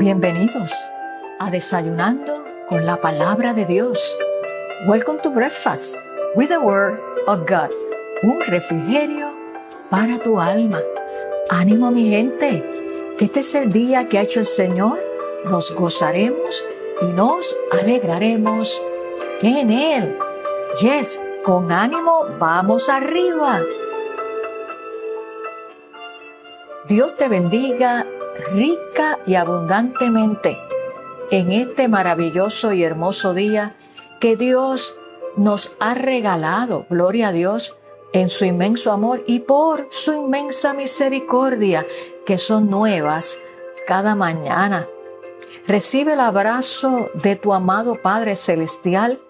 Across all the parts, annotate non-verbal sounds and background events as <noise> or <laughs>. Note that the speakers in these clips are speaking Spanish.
Bienvenidos a Desayunando con la Palabra de Dios. Welcome to Breakfast with the Word of God. Un refrigerio para tu alma. Ánimo mi gente, que este es el día que ha hecho el Señor. Nos gozaremos y nos alegraremos en Él. Yes, con ánimo vamos arriba. Dios te bendiga rica y abundantemente en este maravilloso y hermoso día que Dios nos ha regalado, gloria a Dios, en su inmenso amor y por su inmensa misericordia, que son nuevas cada mañana. Recibe el abrazo de tu amado Padre Celestial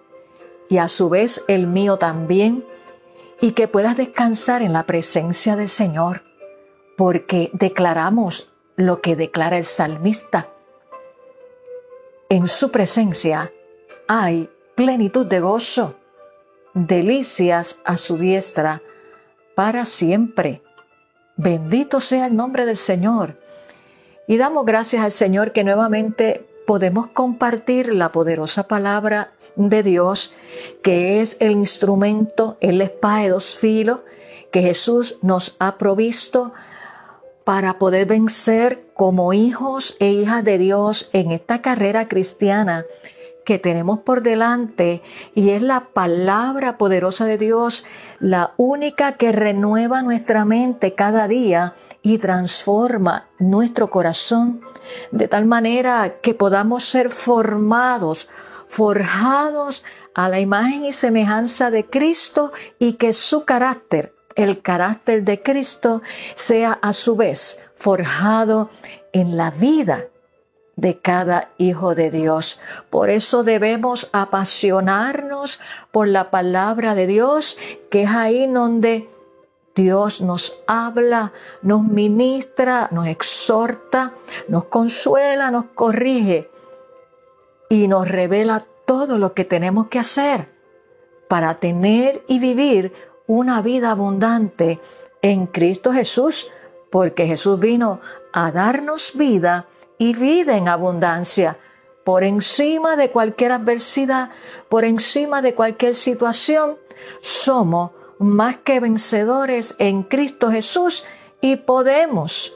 y a su vez el mío también, y que puedas descansar en la presencia del Señor, porque declaramos lo que declara el salmista. En su presencia hay plenitud de gozo, delicias a su diestra para siempre. Bendito sea el nombre del Señor. Y damos gracias al Señor que nuevamente podemos compartir la poderosa palabra de Dios, que es el instrumento, el espada de dos filos que Jesús nos ha provisto para poder vencer como hijos e hijas de Dios en esta carrera cristiana que tenemos por delante. Y es la palabra poderosa de Dios, la única que renueva nuestra mente cada día y transforma nuestro corazón de tal manera que podamos ser formados, forjados a la imagen y semejanza de Cristo y que su carácter, el carácter de Cristo, sea a su vez forjado en la vida de cada hijo de Dios. Por eso debemos apasionarnos por la palabra de Dios, que es ahí donde Dios nos habla, nos ministra, nos exhorta, nos consuela, nos corrige y nos revela todo lo que tenemos que hacer para tener y vivir una vida abundante en Cristo Jesús, porque Jesús vino a darnos vida y vida en abundancia, por encima de cualquier adversidad, por encima de cualquier situación, somos más que vencedores en Cristo Jesús y podemos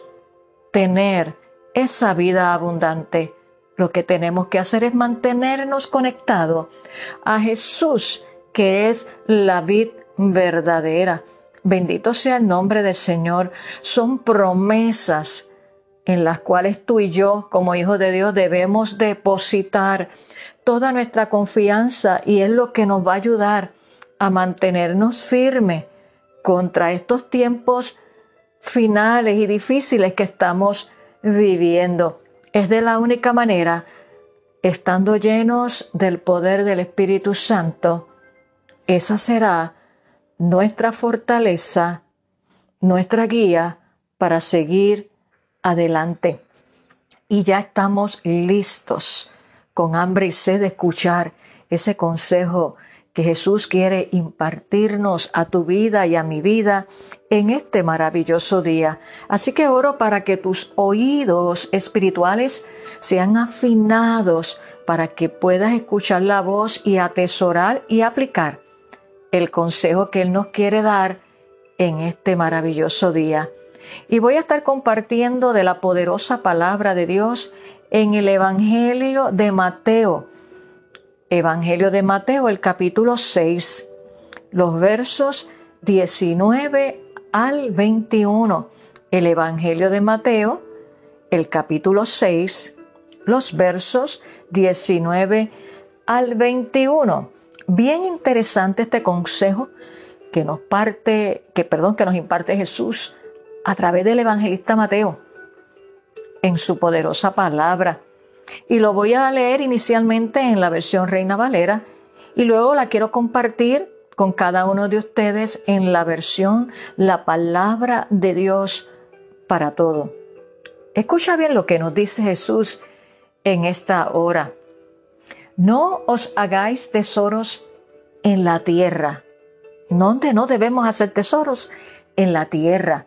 tener esa vida abundante. Lo que tenemos que hacer es mantenernos conectados a Jesús, que es la vid verdadera. Bendito sea el nombre del Señor. Son promesas en las cuales tú y yo, como hijos de Dios, debemos depositar toda nuestra confianza y es lo que nos va a ayudar a mantenernos firmes contra estos tiempos finales y difíciles que estamos viviendo. Es de la única manera, estando llenos del poder del Espíritu Santo, esa será nuestra fortaleza, nuestra guía para seguir adelante. Y ya estamos listos, con hambre y sed de escuchar ese consejo que Jesús quiere impartirnos a tu vida y a mi vida en este maravilloso día. Así que oro para que tus oídos espirituales sean afinados para que puedas escuchar la voz y atesorar y aplicar el consejo que Él nos quiere dar en este maravilloso día. Y voy a estar compartiendo de la poderosa palabra de Dios en el Evangelio de Mateo. Evangelio de Mateo, el capítulo 6, los versos 19 al 21. El Evangelio de Mateo, el capítulo 6, los versos 19 al 21. Bien interesante este consejo que nos parte, que perdón, que nos imparte Jesús a través del evangelista Mateo en su poderosa palabra. Y lo voy a leer inicialmente en la versión Reina Valera y luego la quiero compartir con cada uno de ustedes en la versión La palabra de Dios para todo. Escucha bien lo que nos dice Jesús en esta hora. No os hagáis tesoros en la tierra. ¿Dónde no debemos hacer tesoros? En la tierra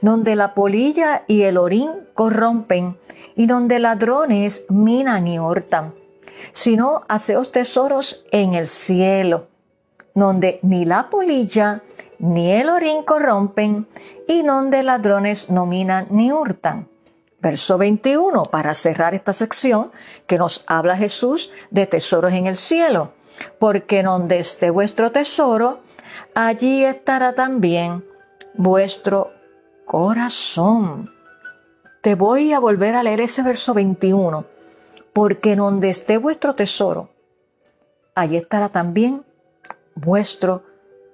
donde la polilla y el orín corrompen, y donde ladrones minan y hurtan, sino haceos tesoros en el cielo, donde ni la polilla ni el orín corrompen, y donde ladrones no minan ni hurtan. Verso 21, para cerrar esta sección, que nos habla Jesús de tesoros en el cielo. Porque donde esté vuestro tesoro, allí estará también vuestro corazón. Te voy a volver a leer ese verso 21. Porque donde esté vuestro tesoro, allí estará también vuestro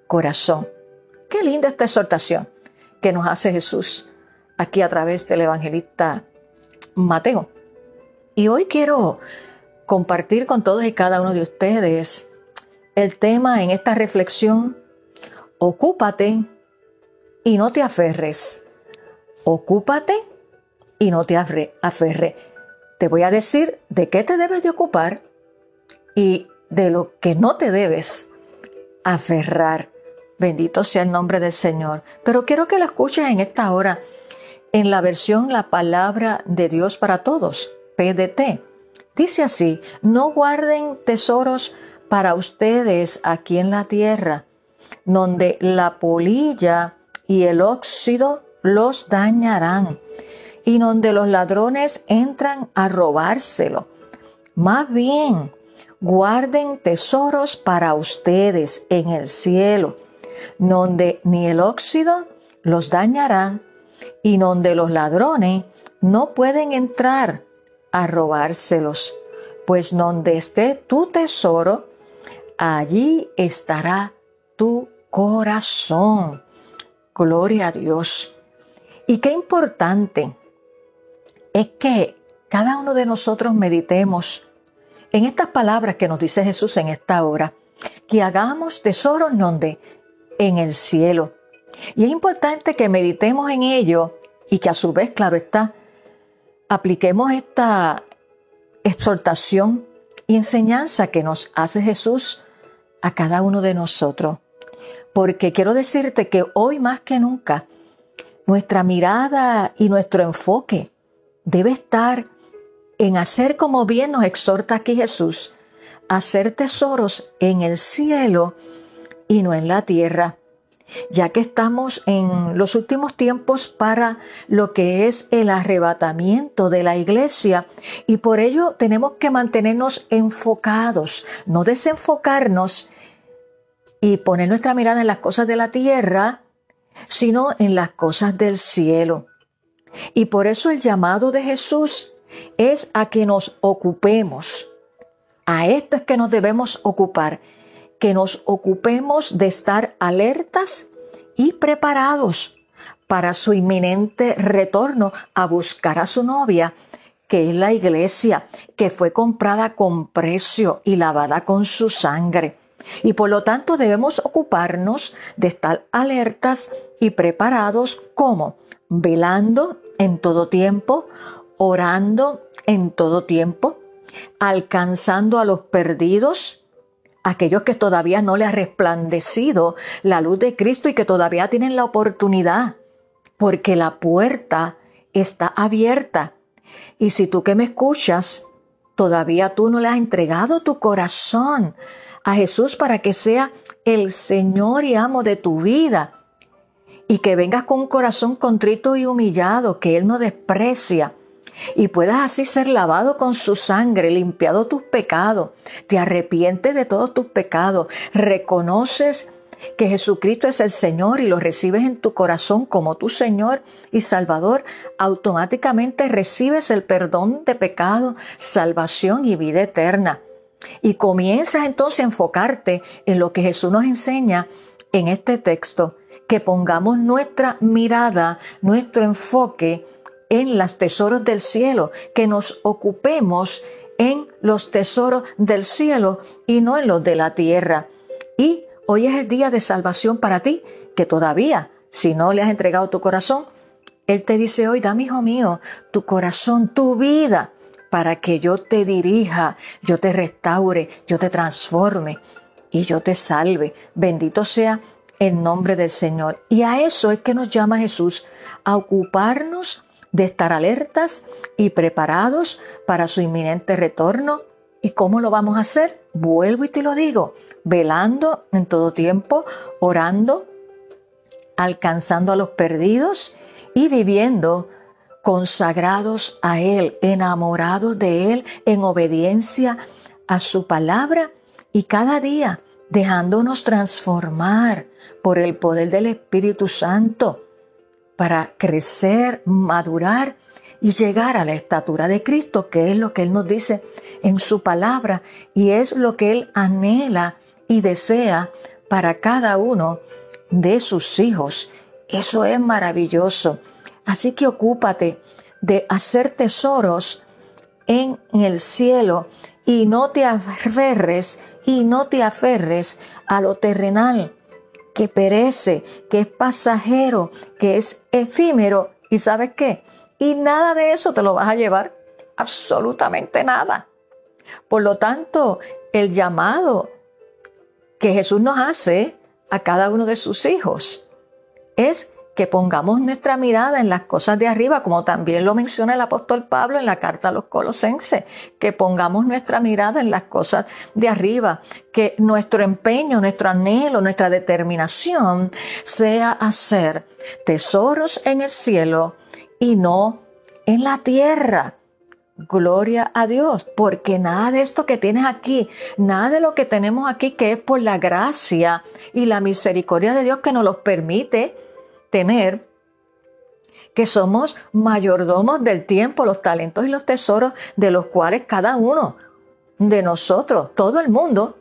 corazón. Qué linda esta exhortación que nos hace Jesús aquí a través del evangelista Mateo. Y hoy quiero compartir con todos y cada uno de ustedes el tema en esta reflexión, ocúpate y no te aferres. Ocúpate y no te aferres. Te voy a decir de qué te debes de ocupar y de lo que no te debes aferrar. Bendito sea el nombre del Señor. Pero quiero que lo escuches en esta hora, en la versión La Palabra de Dios para Todos, PDT. Dice así, no guarden tesoros para ustedes aquí en la tierra, donde la polilla y el óxido los dañarán y donde los ladrones entran a robárselo. Más bien, guarden tesoros para ustedes en el cielo, donde ni el óxido los dañará y donde los ladrones no pueden entrar a robárselos, pues donde esté tu tesoro, allí estará tu corazón. Gloria a Dios. Y qué importante es que cada uno de nosotros meditemos en estas palabras que nos dice Jesús en esta hora, que hagamos tesoros donde en el cielo. Y es importante que meditemos en ello y que a su vez, claro está, apliquemos esta exhortación y enseñanza que nos hace Jesús a cada uno de nosotros. Porque quiero decirte que hoy más que nunca, nuestra mirada y nuestro enfoque debe estar en hacer como bien nos exhorta aquí Jesús, hacer tesoros en el cielo y no en la tierra, ya que estamos en los últimos tiempos para lo que es el arrebatamiento de la iglesia y por ello tenemos que mantenernos enfocados, no desenfocarnos y poner nuestra mirada en las cosas de la tierra, sino en las cosas del cielo. Y por eso el llamado de Jesús es a que nos ocupemos. A esto es que nos debemos ocupar, que nos ocupemos de estar alertas y preparados para su inminente retorno a buscar a su novia, que es la iglesia, que fue comprada con precio y lavada con su sangre. Y por lo tanto debemos ocuparnos de estar alertas y preparados como velando en todo tiempo, orando en todo tiempo, alcanzando a los perdidos, aquellos que todavía no le ha resplandecido la luz de Cristo y que todavía tienen la oportunidad, porque la puerta está abierta. Y si tú que me escuchas, todavía tú no le has entregado tu corazón a Jesús para que sea el Señor y amo de tu vida, y que vengas con un corazón contrito y humillado que Él no desprecia y puedas así ser lavado con su sangre, limpiado tus pecados, te arrepientes de todos tus pecados, reconoces que Jesucristo es el Señor y lo recibes en tu corazón como tu Señor y Salvador, automáticamente recibes el perdón de pecado, salvación y vida eterna. Y comienzas entonces a enfocarte en lo que Jesús nos enseña en este texto que pongamos nuestra mirada, nuestro enfoque en los tesoros del cielo, que nos ocupemos en los tesoros del cielo y no en los de la tierra. Y hoy es el día de salvación para ti, que todavía, si no le has entregado tu corazón, Él te dice hoy, dame hijo mío, tu corazón, tu vida, para que yo te dirija, yo te restaure, yo te transforme y yo te salve. Bendito sea en nombre del Señor. Y a eso es que nos llama Jesús, a ocuparnos de estar alertas y preparados para su inminente retorno. ¿Y cómo lo vamos a hacer? Vuelvo y te lo digo, velando en todo tiempo, orando, alcanzando a los perdidos y viviendo consagrados a Él, enamorados de Él, en obediencia a su palabra y cada día dejándonos transformar por el poder del Espíritu Santo para crecer, madurar y llegar a la estatura de Cristo, que es lo que Él nos dice en su palabra y es lo que Él anhela y desea para cada uno de sus hijos. Eso es maravilloso. Así que ocúpate de hacer tesoros en el cielo y no te aferres y no te aferres a lo terrenal, que perece, que es pasajero, que es efímero. ¿Y sabes qué? Y nada de eso te lo vas a llevar. Absolutamente nada. Por lo tanto, el llamado que Jesús nos hace a cada uno de sus hijos es que pongamos nuestra mirada en las cosas de arriba, como también lo menciona el apóstol Pablo en la carta a los colosenses, que pongamos nuestra mirada en las cosas de arriba, que nuestro empeño, nuestro anhelo, nuestra determinación sea hacer tesoros en el cielo y no en la tierra. Gloria a Dios, porque nada de esto que tienes aquí, nada de lo que tenemos aquí que es por la gracia y la misericordia de Dios que nos lo permite, tener que somos mayordomos del tiempo, los talentos y los tesoros de los cuales cada uno de nosotros, todo el mundo,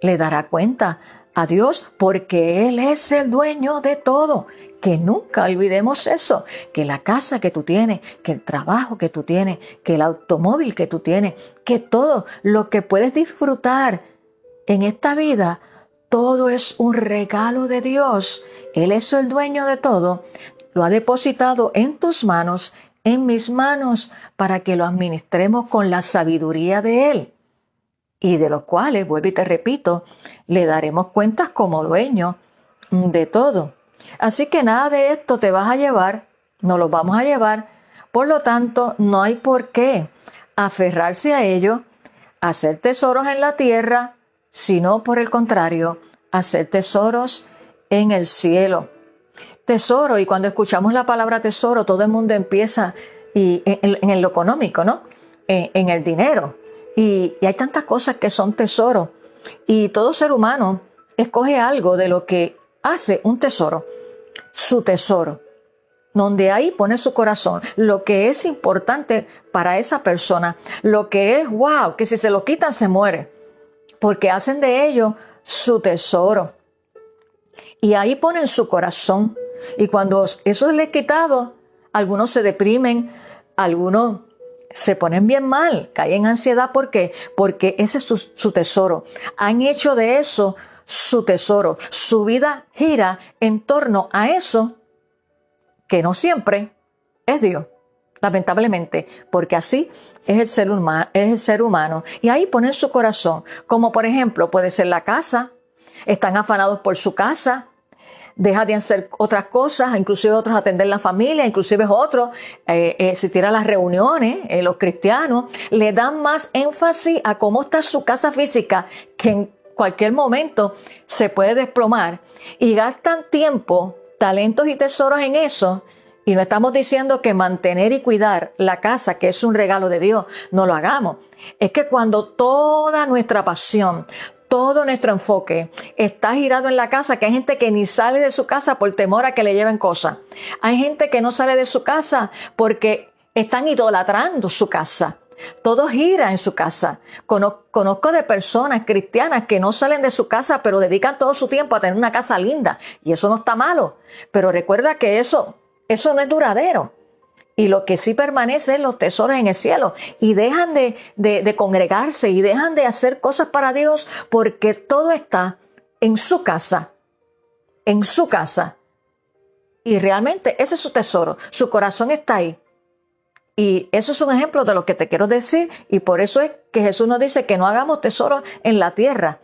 le dará cuenta a Dios porque Él es el dueño de todo. Que nunca olvidemos eso, que la casa que tú tienes, que el trabajo que tú tienes, que el automóvil que tú tienes, que todo lo que puedes disfrutar en esta vida, todo es un regalo de Dios él es el dueño de todo, lo ha depositado en tus manos, en mis manos, para que lo administremos con la sabiduría de Él, y de los cuales, vuelvo y te repito, le daremos cuentas como dueño de todo. Así que nada de esto te vas a llevar, no lo vamos a llevar, por lo tanto, no hay por qué aferrarse a ello, hacer tesoros en la tierra, sino por el contrario, hacer tesoros en el cielo. Tesoro, y cuando escuchamos la palabra tesoro, todo el mundo empieza y, en, lo económico, ¿no? En, el dinero. Y, hay tantas cosas que son tesoro. Y todo ser humano escoge algo de lo que hace un tesoro, su tesoro, donde ahí pone su corazón, lo que es importante para esa persona, lo que es, wow, que si se lo quitan se muere, porque hacen de ello su tesoro y ahí ponen su corazón. Y cuando eso les es quitado, algunos se deprimen, algunos se ponen bien mal, caen en ansiedad. ¿Por qué? Porque ese es su, su tesoro. Han hecho de eso su tesoro. Su vida gira en torno a eso que no siempre es Dios lamentablemente, porque así es el, ser es el ser humano. Y ahí ponen su corazón, como por ejemplo puede ser la casa, están afanados por su casa, dejan de hacer otras cosas, inclusive otros atender la familia, inclusive otros eh, asistir a las reuniones, eh, los cristianos, le dan más énfasis a cómo está su casa física, que en cualquier momento se puede desplomar, y gastan tiempo, talentos y tesoros en eso, y no estamos diciendo que mantener y cuidar la casa, que es un regalo de Dios, no lo hagamos. Es que cuando toda nuestra pasión, todo nuestro enfoque está girado en la casa, que hay gente que ni sale de su casa por temor a que le lleven cosas. Hay gente que no sale de su casa porque están idolatrando su casa. Todo gira en su casa. Conozco de personas cristianas que no salen de su casa, pero dedican todo su tiempo a tener una casa linda. Y eso no está malo. Pero recuerda que eso, eso no es duradero y lo que sí permanece es los tesoros en el cielo. Y dejan de, de, congregarse y dejan de hacer cosas para Dios porque todo está en su casa, en su casa. Y realmente ese es su tesoro, su corazón está ahí. Y eso es un ejemplo de lo que te quiero decir y por eso es que Jesús nos dice que no hagamos tesoros en la tierra,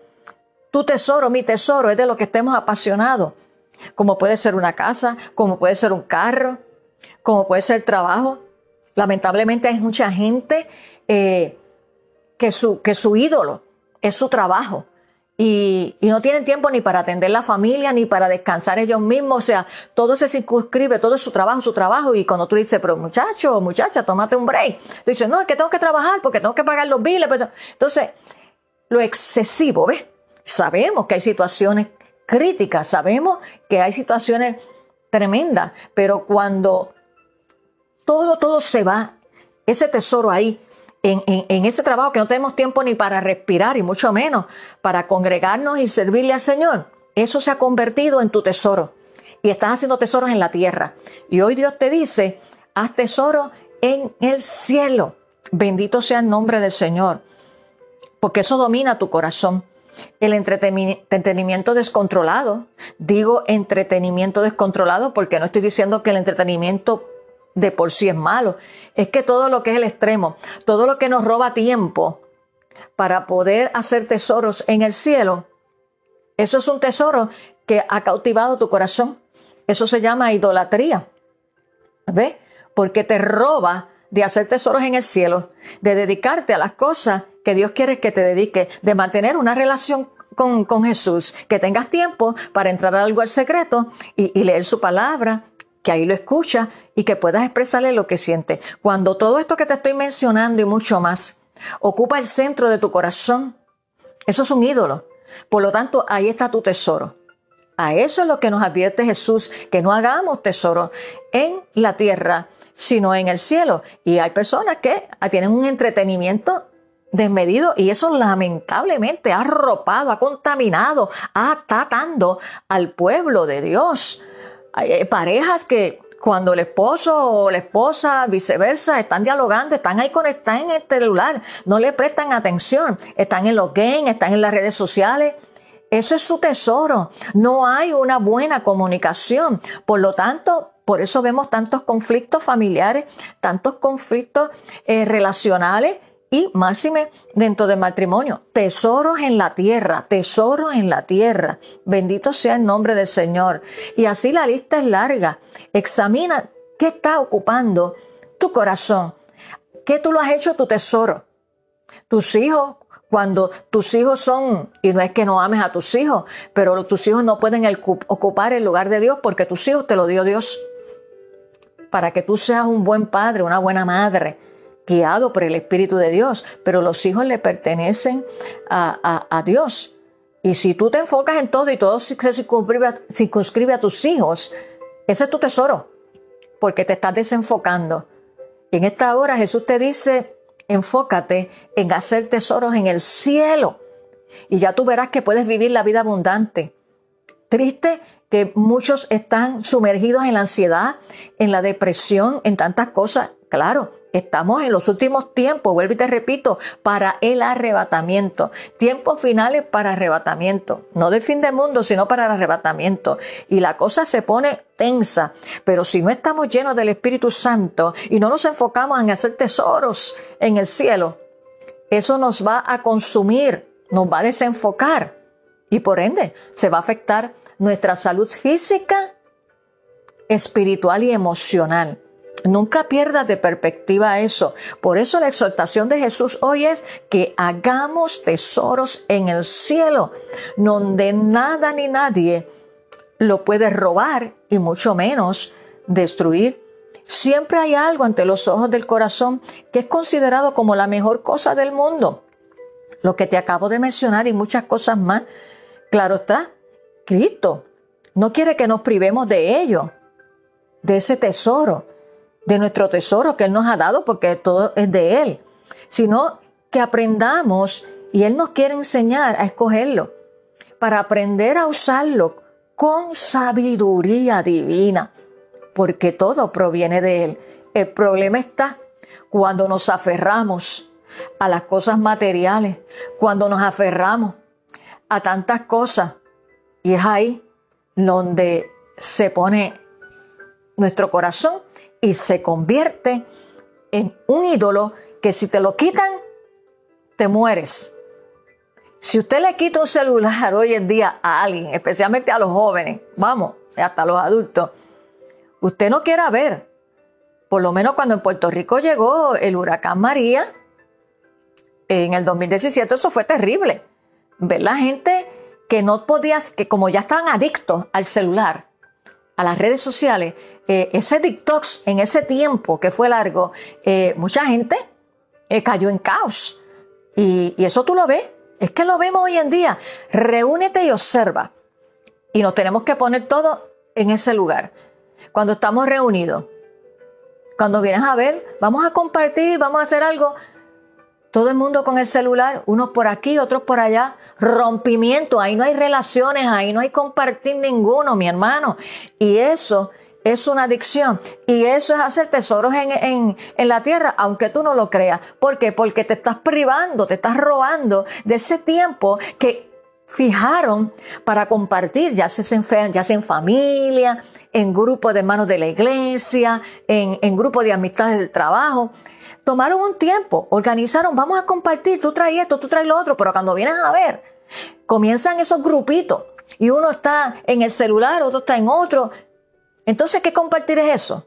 tu tesoro, mi tesoro, es de lo que estemos apasionados. Como puede ser una casa, como puede ser un carro, como puede ser trabajo. Lamentablemente hay mucha gente eh, que, su, que su ídolo es su trabajo. Y, y, no tienen tiempo ni para atender la familia, ni para descansar ellos mismos. O sea, todo se circunscribe, todo es su trabajo, su trabajo. Y cuando tú dices, pero muchacho, muchacha, tómate un break. Tú dices, no, es que tengo que trabajar porque tengo que pagar los biles. Pues, entonces, lo excesivo, ¿ves? Sabemos que hay situaciones críticas, sabemos que hay situaciones tremendas, pero cuando todo, todo se va, ese tesoro ahí, en, en, ese trabajo que no tenemos tiempo ni para respirar y mucho menos para congregarnos y servirle al Señor, eso se ha convertido en tu tesoro. Y estás haciendo tesoros en la tierra. Y hoy Dios te dice, haz tesoro en el cielo. Bendito sea el nombre del Señor. Porque eso domina tu corazón. El entretenimiento descontrolado. Digo entretenimiento descontrolado porque no estoy diciendo que el entretenimiento de por sí es malo. Es que todo lo que es el extremo, todo lo que nos roba tiempo para poder hacer tesoros en el cielo, eso es un tesoro que ha cautivado tu corazón. Eso se llama idolatría. ¿Ves? Porque te roba de hacer tesoros en el cielo, de dedicarte a las cosas que Dios quiere que te dediques, de mantener una relación con, con, Jesús, que tengas tiempo para entrar algo al secreto y, y leer su palabra, que ahí lo escucha y que puedas expresarle lo que sientes. Cuando todo esto que te estoy mencionando y mucho más ocupa el centro de tu corazón, eso es un ídolo. Por lo tanto, ahí está tu tesoro. A eso es lo que nos advierte Jesús, que no hagamos tesoro en la tierra, sino en el cielo. Y hay personas que tienen un entretenimiento desmedido y eso lamentablemente ha arropado, ha contaminado, ha atacando al pueblo de Dios. Hay parejas que cuando el esposo o la esposa, viceversa, están dialogando, están ahí conectados en el celular, no le prestan atención, están en los games, están en las redes sociales. Eso es su tesoro. No hay una buena comunicación. Por lo tanto, por eso vemos tantos conflictos familiares, tantos conflictos eh, relacionales y máxime dentro del matrimonio. Tesoros en la tierra, tesoros en la tierra. Bendito sea el nombre del Señor. Y así la lista es larga. Examina qué está ocupando tu corazón. ¿Qué tú lo has hecho tu tesoro? Tus hijos, cuando tus hijos son, y no es que no ames a tus hijos, pero tus hijos no pueden ocupar el lugar de Dios porque tus hijos te lo dio Dios. Para que tú seas un buen padre, una buena madre guiado por el Espíritu de Dios, pero los hijos le pertenecen a, Dios. Y si tú te enfocas en todo y todo se circunscribe a, tus hijos, ese es tu tesoro, porque te estás desenfocando. En esta hora Jesús te dice, enfócate en hacer tesoros en el cielo y ya tú verás que puedes vivir la vida abundante. Triste que muchos están sumergidos en la ansiedad, en la depresión, en tantas cosas. Claro, Estamos en los últimos tiempos, vuelvo y te repito, para el arrebatamiento. Tiempos finales para arrebatamiento. No de fin del mundo, sino para el arrebatamiento. Y la cosa se pone tensa. Pero si no estamos llenos del Espíritu Santo y no nos enfocamos en hacer tesoros en el cielo, eso nos va a consumir, nos va a desenfocar. Y por ende, se va a afectar nuestra salud física, espiritual y emocional. Nunca pierdas de perspectiva eso. Por eso la exhortación de Jesús hoy es que hagamos tesoros en el cielo, donde nada ni nadie lo puede robar y mucho menos destruir. Siempre hay algo ante los ojos del corazón que es considerado como la mejor cosa del mundo. Lo que te acabo de mencionar y muchas cosas más. Claro está, Cristo no quiere que nos privemos de ello, de ese tesoro de nuestro tesoro que Él nos ha dado, porque todo es de Él, sino que aprendamos y Él nos quiere enseñar a escogerlo, para aprender a usarlo con sabiduría divina, porque todo proviene de Él. El problema está cuando nos aferramos a las cosas materiales, cuando nos aferramos a tantas cosas, y es ahí donde se pone nuestro corazón y se convierte en un ídolo que si te lo quitan, te mueres. Si usted le quita un celular <laughs> hoy en día a alguien, especialmente a los jóvenes, vamos, hasta los adultos, usted no quiera ver. Por lo menos cuando en Puerto Rico llegó el huracán María, en el 2017, eso fue terrible. Ver la gente que no podías, que como ya estaban adictos al celular, a las redes sociales, eh, ese detox en ese tiempo que fue largo, eh, mucha gente eh, cayó en caos. Y, y eso tú lo ves es que lo vemos hoy en día. Reúnete y observa. Y nos tenemos que poner todo en ese lugar. Cuando estamos reunidos. Cuando vienes a ver, vamos a compartir, vamos a hacer algo. Todo el mundo con el celular, unos por aquí, otros por allá. Rompimiento, ahí no hay relaciones, ahí no hay compartir ninguno, mi hermano. Y eso es una adicción y eso es hacer tesoros en, la tierra, aunque tú no lo creas. ¿Por qué? Porque te estás privando, te estás robando de ese tiempo que fijaron para compartir, ya sea en, ya sea en familia, en grupos de hermanos de la iglesia, en, en grupos de amistades del trabajo. Tomaron un tiempo, organizaron, vamos a compartir, tú traes esto, tú traes lo otro, pero cuando vienes a ver, comienzan esos grupitos y uno está en el celular, otro está en otro, entonces, ¿qué compartir es eso?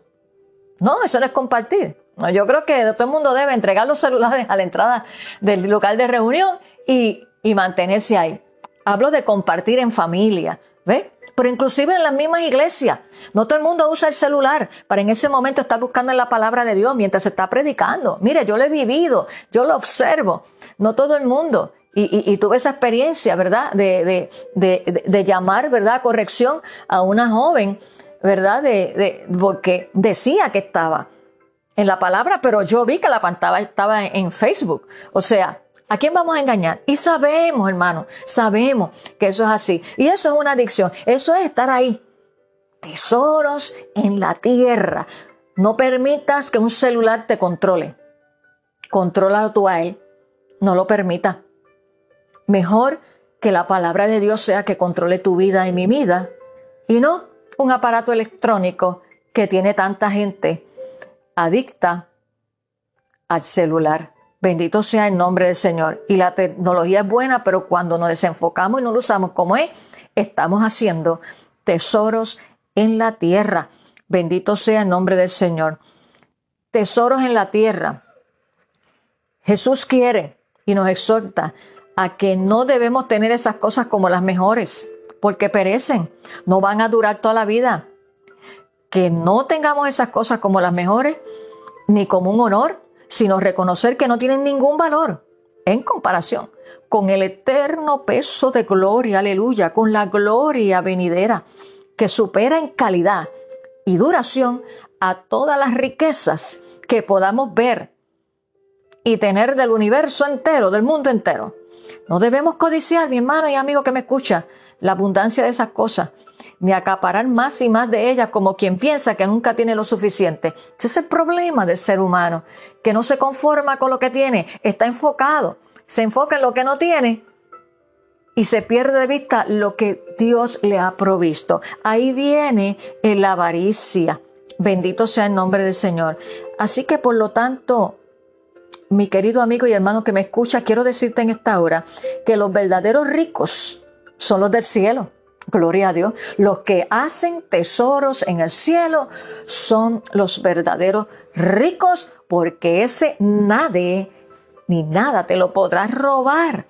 No, eso no es compartir. No, yo creo que todo el mundo debe entregar los celulares <laughs> a la entrada del local de reunión y, mantenerse ahí. Hablo de compartir en familia, ¿ves? Pero inclusive en las mismas iglesias. No todo el mundo usa el celular para en ese momento estar buscando en la palabra de Dios mientras se está predicando. Mire, yo lo he vivido, yo lo observo. No todo el mundo. Y, tuve esa experiencia, ¿verdad? De, de, de llamar, ¿verdad? Corrección a una joven ¿verdad? De, porque decía que estaba en la palabra, pero yo vi que la pantalla estaba en, Facebook. O sea, ¿a quién vamos a engañar? Y sabemos, hermano, sabemos que eso es así. Y eso es una adicción. Eso es estar ahí. Tesoros en la tierra. No permitas que un celular te controle. Controla tú a él. No lo permita. Mejor que la palabra de Dios sea que controle tu vida y mi vida. Y no un aparato electrónico que tiene tanta gente adicta al celular. Bendito sea el nombre del Señor. Y la tecnología es buena, pero cuando nos desenfocamos y no lo usamos como es, estamos haciendo tesoros en la tierra. Bendito sea el nombre del Señor. Tesoros en la tierra. Jesús quiere y nos exhorta a que no debemos tener esas cosas como las mejores porque perecen, no van a durar toda la vida. Que no tengamos esas cosas como las mejores, ni como un honor, sino reconocer que no tienen ningún valor en comparación con el eterno peso de gloria, aleluya, con la gloria venidera que supera en calidad y duración a todas las riquezas que podamos ver y tener del universo entero, del mundo entero. No debemos codiciar, mi hermano y amigo que me escucha, la abundancia de esas cosas, ni acaparar más y más de ellas como quien piensa que nunca tiene lo suficiente. Ese es el problema del ser humano, que no se conforma con lo que tiene, está enfocado, se enfoca en lo que no tiene y se pierde de vista lo que Dios le ha provisto. Ahí viene la avaricia. Bendito sea el nombre del Señor. Así que por lo tanto, mi querido amigo y hermano que me escucha, quiero decirte en esta hora que los verdaderos ricos son los del cielo. Gloria a Dios. Los que hacen tesoros en el cielo son los verdaderos ricos porque ese nadie ni nada te lo podrá robar.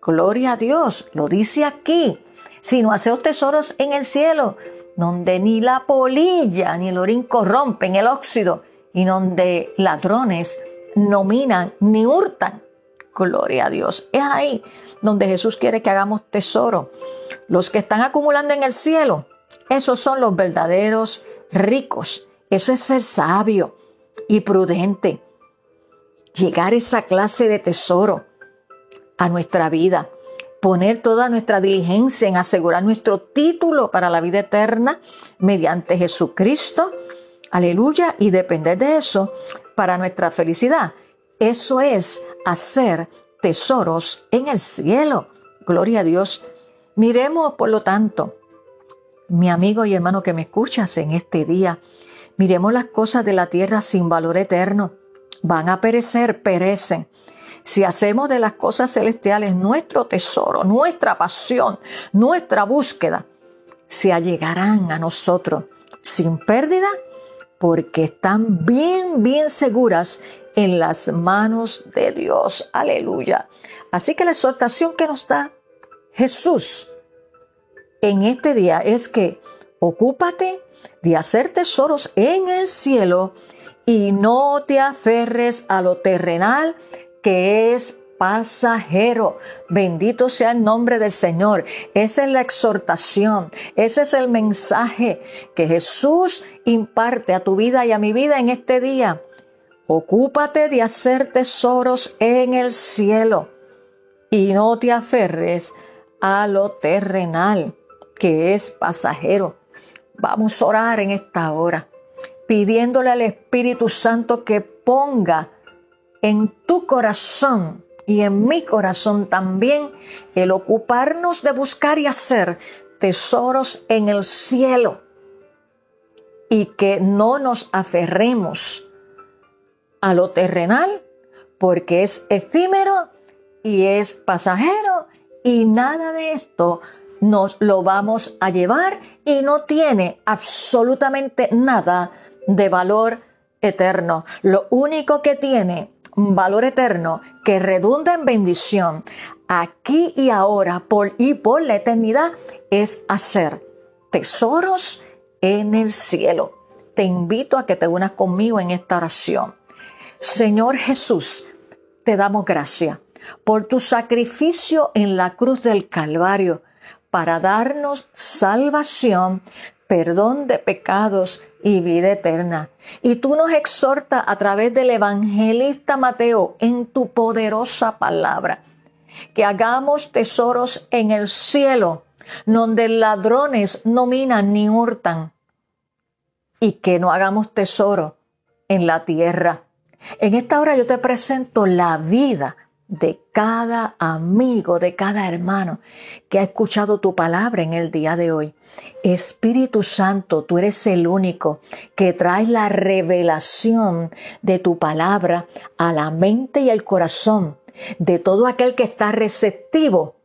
Gloria a Dios. Lo dice aquí. Si no haceos tesoros en el cielo, donde ni la polilla ni el orín corrompen el óxido y donde ladrones no minan ni hurtan. Gloria a Dios. Es ahí donde Jesús quiere que hagamos tesoro. Los que están acumulando en el cielo, esos son los verdaderos ricos. Eso es ser sabio y prudente. Llegar esa clase de tesoro a nuestra vida. Poner toda nuestra diligencia en asegurar nuestro título para la vida eterna mediante Jesucristo. Aleluya. Y depender de eso para nuestra felicidad. Eso es hacer tesoros en el cielo. Gloria a Dios. Miremos, por lo tanto, mi amigo y hermano que me escuchas en este día, miremos las cosas de la tierra sin valor eterno. Van a perecer, perecen. si hacemos de las cosas celestiales nuestro tesoro, nuestra pasión, nuestra búsqueda, se allegarán a nosotros sin pérdida porque están bien, bien seguras en las manos de Dios. Aleluya. Así que la exhortación que nos da Jesús en este día es que ocúpate de hacer tesoros en el cielo y no te aferres a lo terrenal que es pasajero. Bendito sea el nombre del Señor. Esa es la exhortación. Ese es el mensaje que Jesús imparte a tu vida y a mi vida en este día. Ocúpate de hacer tesoros en el cielo y no te aferres a lo terrenal, que es pasajero. Vamos a orar en esta hora, pidiéndole al Espíritu Santo que ponga en tu corazón y en mi corazón también el ocuparnos de buscar y hacer tesoros en el cielo y que no nos aferremos a lo terrenal porque es efímero y es pasajero y nada de esto nos lo vamos a llevar y no tiene absolutamente nada de valor eterno. Lo único que tiene valor eterno que redunda en bendición aquí y ahora por, y por la eternidad es hacer tesoros en el cielo. Te invito a que te unas conmigo en esta oración. Señor Jesús, te damos gracias por tu sacrificio en la cruz del Calvario para darnos salvación, perdón de pecados y vida eterna. Y tú nos exhortas a través del evangelista Mateo en tu poderosa palabra, que hagamos tesoros en el cielo, donde ladrones no minan ni hurtan, y que no hagamos tesoro en la tierra. En esta hora yo te presento la vida de cada amigo, de cada hermano que ha escuchado tu palabra en el día de hoy. Espíritu Santo, tú eres el único que trae la revelación de tu palabra a la mente y el corazón de todo aquel que está receptivo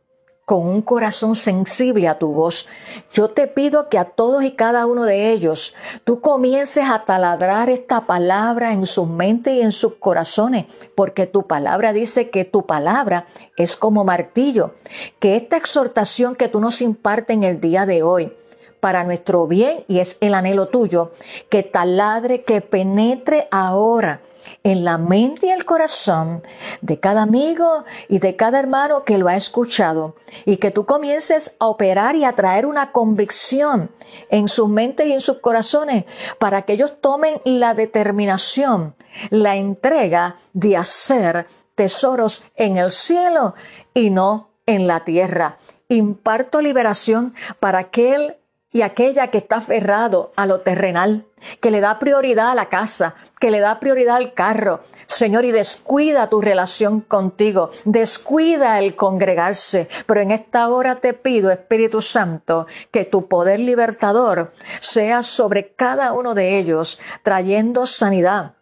con un corazón sensible a tu voz. Yo te pido que a todos y cada uno de ellos tú comiences a taladrar esta palabra en sus mentes y en sus corazones, porque tu palabra dice que tu palabra es como martillo, que esta exhortación que tú nos impartes en el día de hoy, para nuestro bien y es el anhelo tuyo, que taladre, que penetre ahora en la mente y el corazón de cada amigo y de cada hermano que lo ha escuchado y que tú comiences a operar y a traer una convicción en sus mentes y en sus corazones para que ellos tomen la determinación, la entrega de hacer tesoros en el cielo y no en la tierra. Imparto liberación para aquel y aquella que está aferrado a lo terrenal, que le da prioridad a la casa, que le da prioridad al carro, Señor, y descuida tu relación contigo, descuida el congregarse. Pero en esta hora te pido, Espíritu Santo, que tu poder libertador sea sobre cada uno de ellos, trayendo sanidad,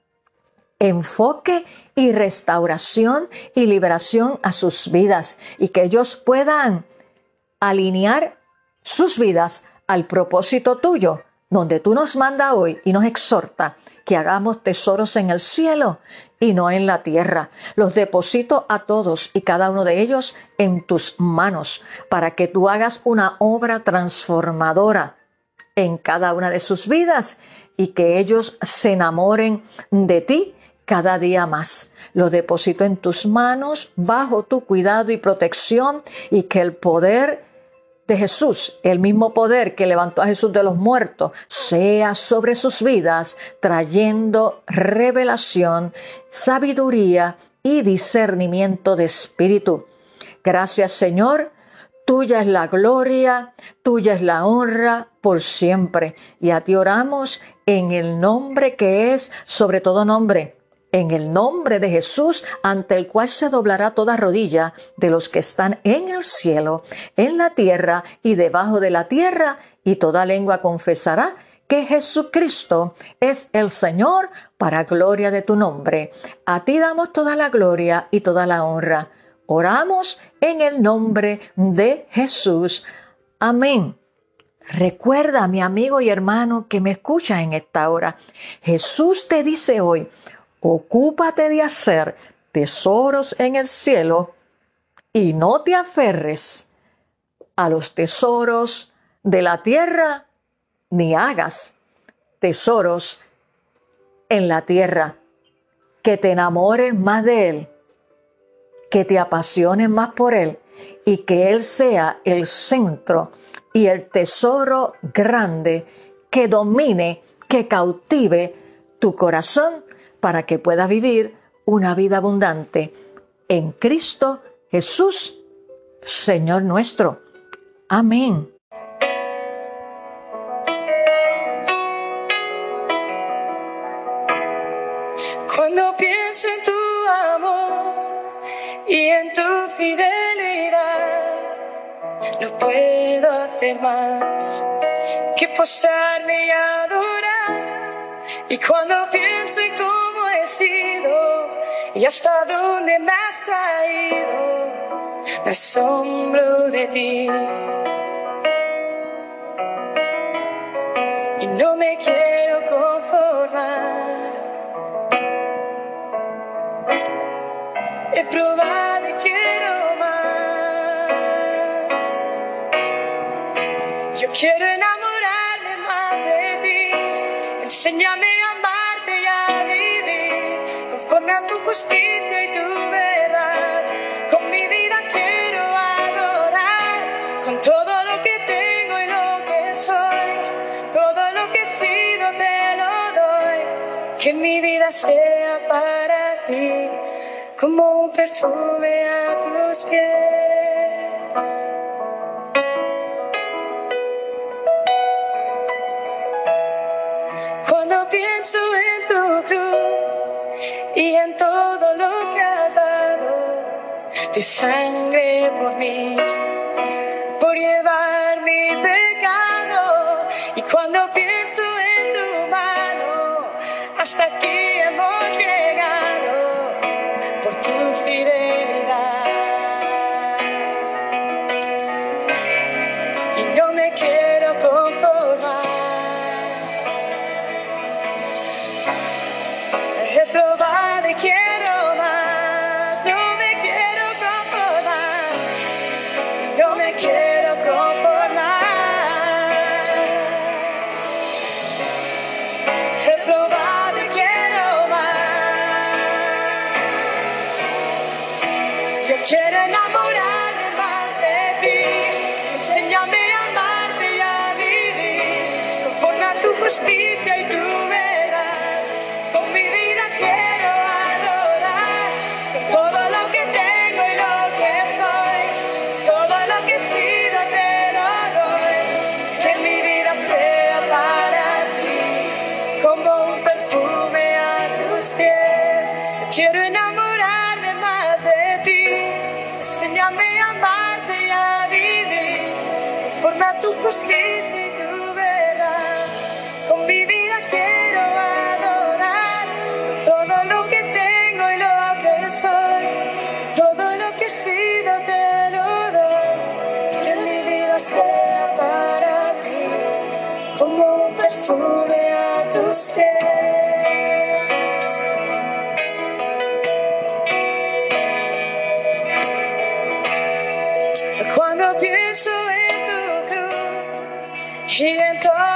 enfoque y restauración y liberación a sus vidas, y que ellos puedan alinear sus vidas al propósito tuyo, donde tú nos manda hoy y nos exhorta que hagamos tesoros en el cielo y no en la tierra. Los deposito a todos y cada uno de ellos en tus manos para que tú hagas una obra transformadora en cada una de sus vidas y que ellos se enamoren de ti cada día más. Lo deposito en tus manos bajo tu cuidado y protección y que el poder de Jesús, el mismo poder que levantó a Jesús de los muertos, sea sobre sus vidas, trayendo revelación, sabiduría y discernimiento de espíritu. Gracias Señor, tuya es la gloria, tuya es la honra por siempre. Y a ti oramos en el nombre que es sobre todo nombre en el nombre de Jesús, ante el cual se doblará toda rodilla de los que están en el cielo, en la tierra y debajo de la tierra, y toda lengua confesará que Jesucristo es el Señor para gloria de tu nombre. A ti damos toda la gloria y toda la honra. Oramos en el nombre de Jesús. Amén. Recuerda, mi amigo y hermano que me escucha en esta hora, Jesús te dice hoy, ocúpate de hacer tesoros en el cielo y no te aferres a los tesoros de la tierra, ni hagas tesoros en la tierra, que te enamores más de Él, que te apasiones más por Él y que Él sea el centro y el tesoro grande que domine, que cautive tu corazón para que puedas vivir una vida abundante en Cristo Jesús, Señor nuestro. Amén. Cuando pienso en tu amor y en tu fidelidad, no puedo hacer más que postrarme y adorar. Y cuando pienso y hasta dónde me has traído, me asombro de ti. Y no me quiero conformar. He probado y quiero más. Yo quiero enamorarme más de ti. Enséñame justicia y tu verdad. Con mi vida quiero adorar con todo lo que tengo y lo que soy. Todo lo que he sido te lo doy. Que mi vida sea para ti como un perfume a tu sangre por mí, Yo quiero cruz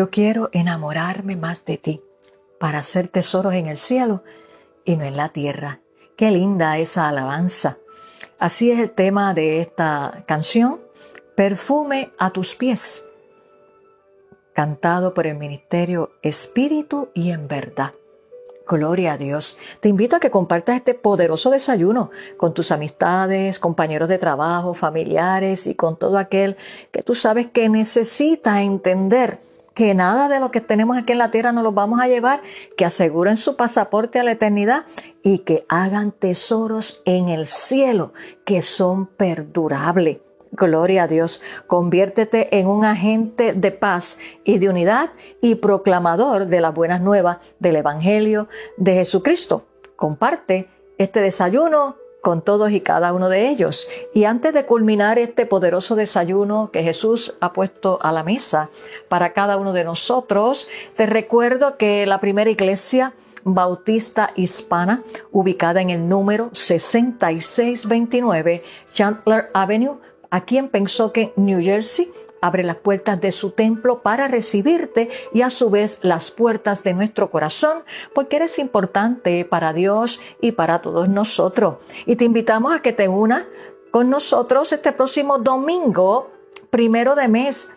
yo quiero enamorarme más de ti para hacer tesoros en el cielo y no en la tierra. Qué linda esa alabanza. Así es el tema de esta canción, Perfume a tus pies, cantado por el Ministerio Espíritu y en verdad. Gloria a Dios. Te invito a que compartas este poderoso desayuno con tus amistades, compañeros de trabajo, familiares y con todo aquel que tú sabes que necesita entender que nada de lo que tenemos aquí en la tierra nos lo vamos a llevar, que aseguren su pasaporte a la eternidad y que hagan tesoros en el cielo que son perdurables. Gloria a Dios. Conviértete en un agente de paz y de unidad y proclamador de las buenas nuevas del Evangelio de Jesucristo. Comparte este desayuno con todos y cada uno de ellos. Y antes de culminar este poderoso desayuno que Jesús ha puesto a la mesa para cada uno de nosotros, te recuerdo que la primera iglesia bautista hispana, ubicada en el número 6629 Chandler Avenue, aquí en Pensoke, New Jersey, abre las puertas de su templo para recibirte y a su vez las puertas de nuestro corazón, porque eres importante para Dios y para todos nosotros. Y te invitamos a que te unas con nosotros este próximo domingo, primero de mes,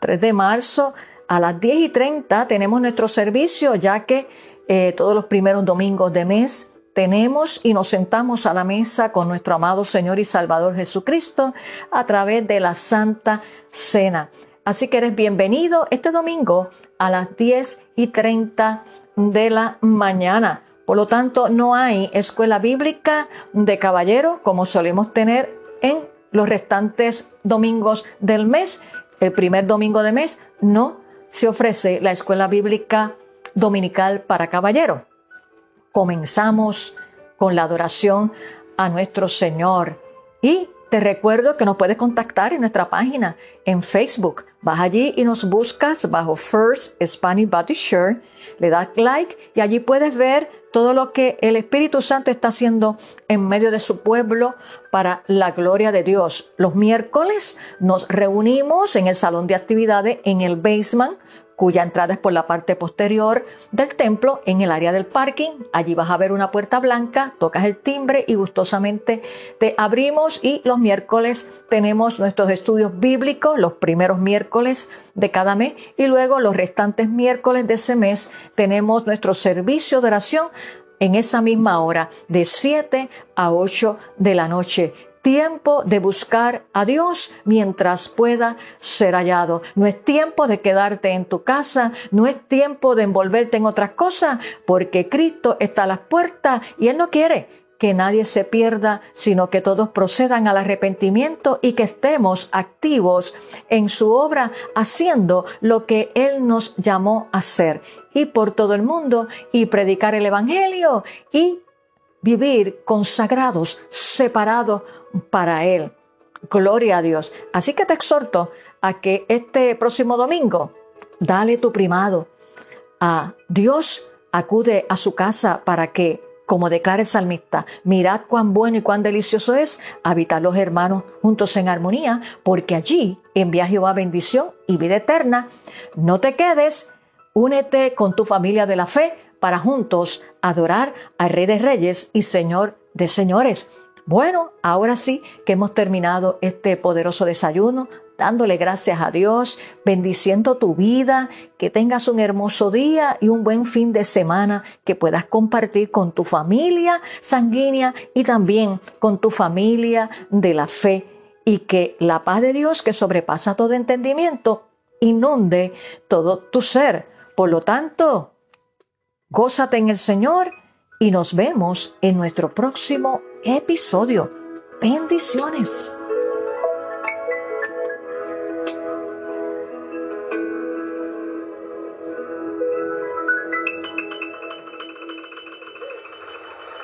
3 de marzo, a las 10 y 30 tenemos nuestro servicio, ya que eh, todos los primeros domingos de mes tenemos y nos sentamos a la mesa con nuestro amado Señor y Salvador Jesucristo a través de la Santa Cena. Así que eres bienvenido este domingo a las 10 y 30 de la mañana. Por lo tanto, no hay escuela bíblica de caballero como solemos tener en los restantes domingos del mes. El primer domingo de mes no se ofrece la escuela bíblica dominical para caballero comenzamos con la adoración a nuestro Señor. Y te recuerdo que nos puedes contactar en nuestra página en Facebook. Vas allí y nos buscas bajo First Spanish Baptist Church, le das like y allí puedes ver todo lo que el Espíritu Santo está haciendo en medio de su pueblo para la gloria de Dios. Los miércoles nos reunimos en el salón de actividades en el basement cuya entrada es por la parte posterior del templo en el área del parking. Allí vas a ver una puerta blanca, tocas el timbre y gustosamente te abrimos y los miércoles tenemos nuestros estudios bíblicos, los primeros miércoles de cada mes y luego los restantes miércoles de ese mes tenemos nuestro servicio de oración en esa misma hora de 7 a 8 de la noche tiempo de buscar a Dios mientras pueda ser hallado. No es tiempo de quedarte en tu casa, no es tiempo de envolverte en otras cosas, porque Cristo está a las puertas y Él no quiere que nadie se pierda, sino que todos procedan al arrepentimiento y que estemos activos en su obra haciendo lo que Él nos llamó a hacer. Y por todo el mundo y predicar el Evangelio y vivir consagrados, separados para Él. Gloria a Dios. Así que te exhorto a que este próximo domingo dale tu primado a Dios, acude a su casa para que, como declara el salmista, mirad cuán bueno y cuán delicioso es habitar los hermanos juntos en armonía, porque allí envía Jehová bendición y vida eterna. No te quedes, únete con tu familia de la fe para juntos adorar al Rey de Reyes y Señor de Señores. Bueno, ahora sí que hemos terminado este poderoso desayuno, dándole gracias a Dios, bendiciendo tu vida, que tengas un hermoso día y un buen fin de semana que puedas compartir con tu familia sanguínea y también con tu familia de la fe y que la paz de Dios que sobrepasa todo entendimiento inunde todo tu ser. Por lo tanto, gózate en el Señor y nos vemos en nuestro próximo episodio. Bendiciones.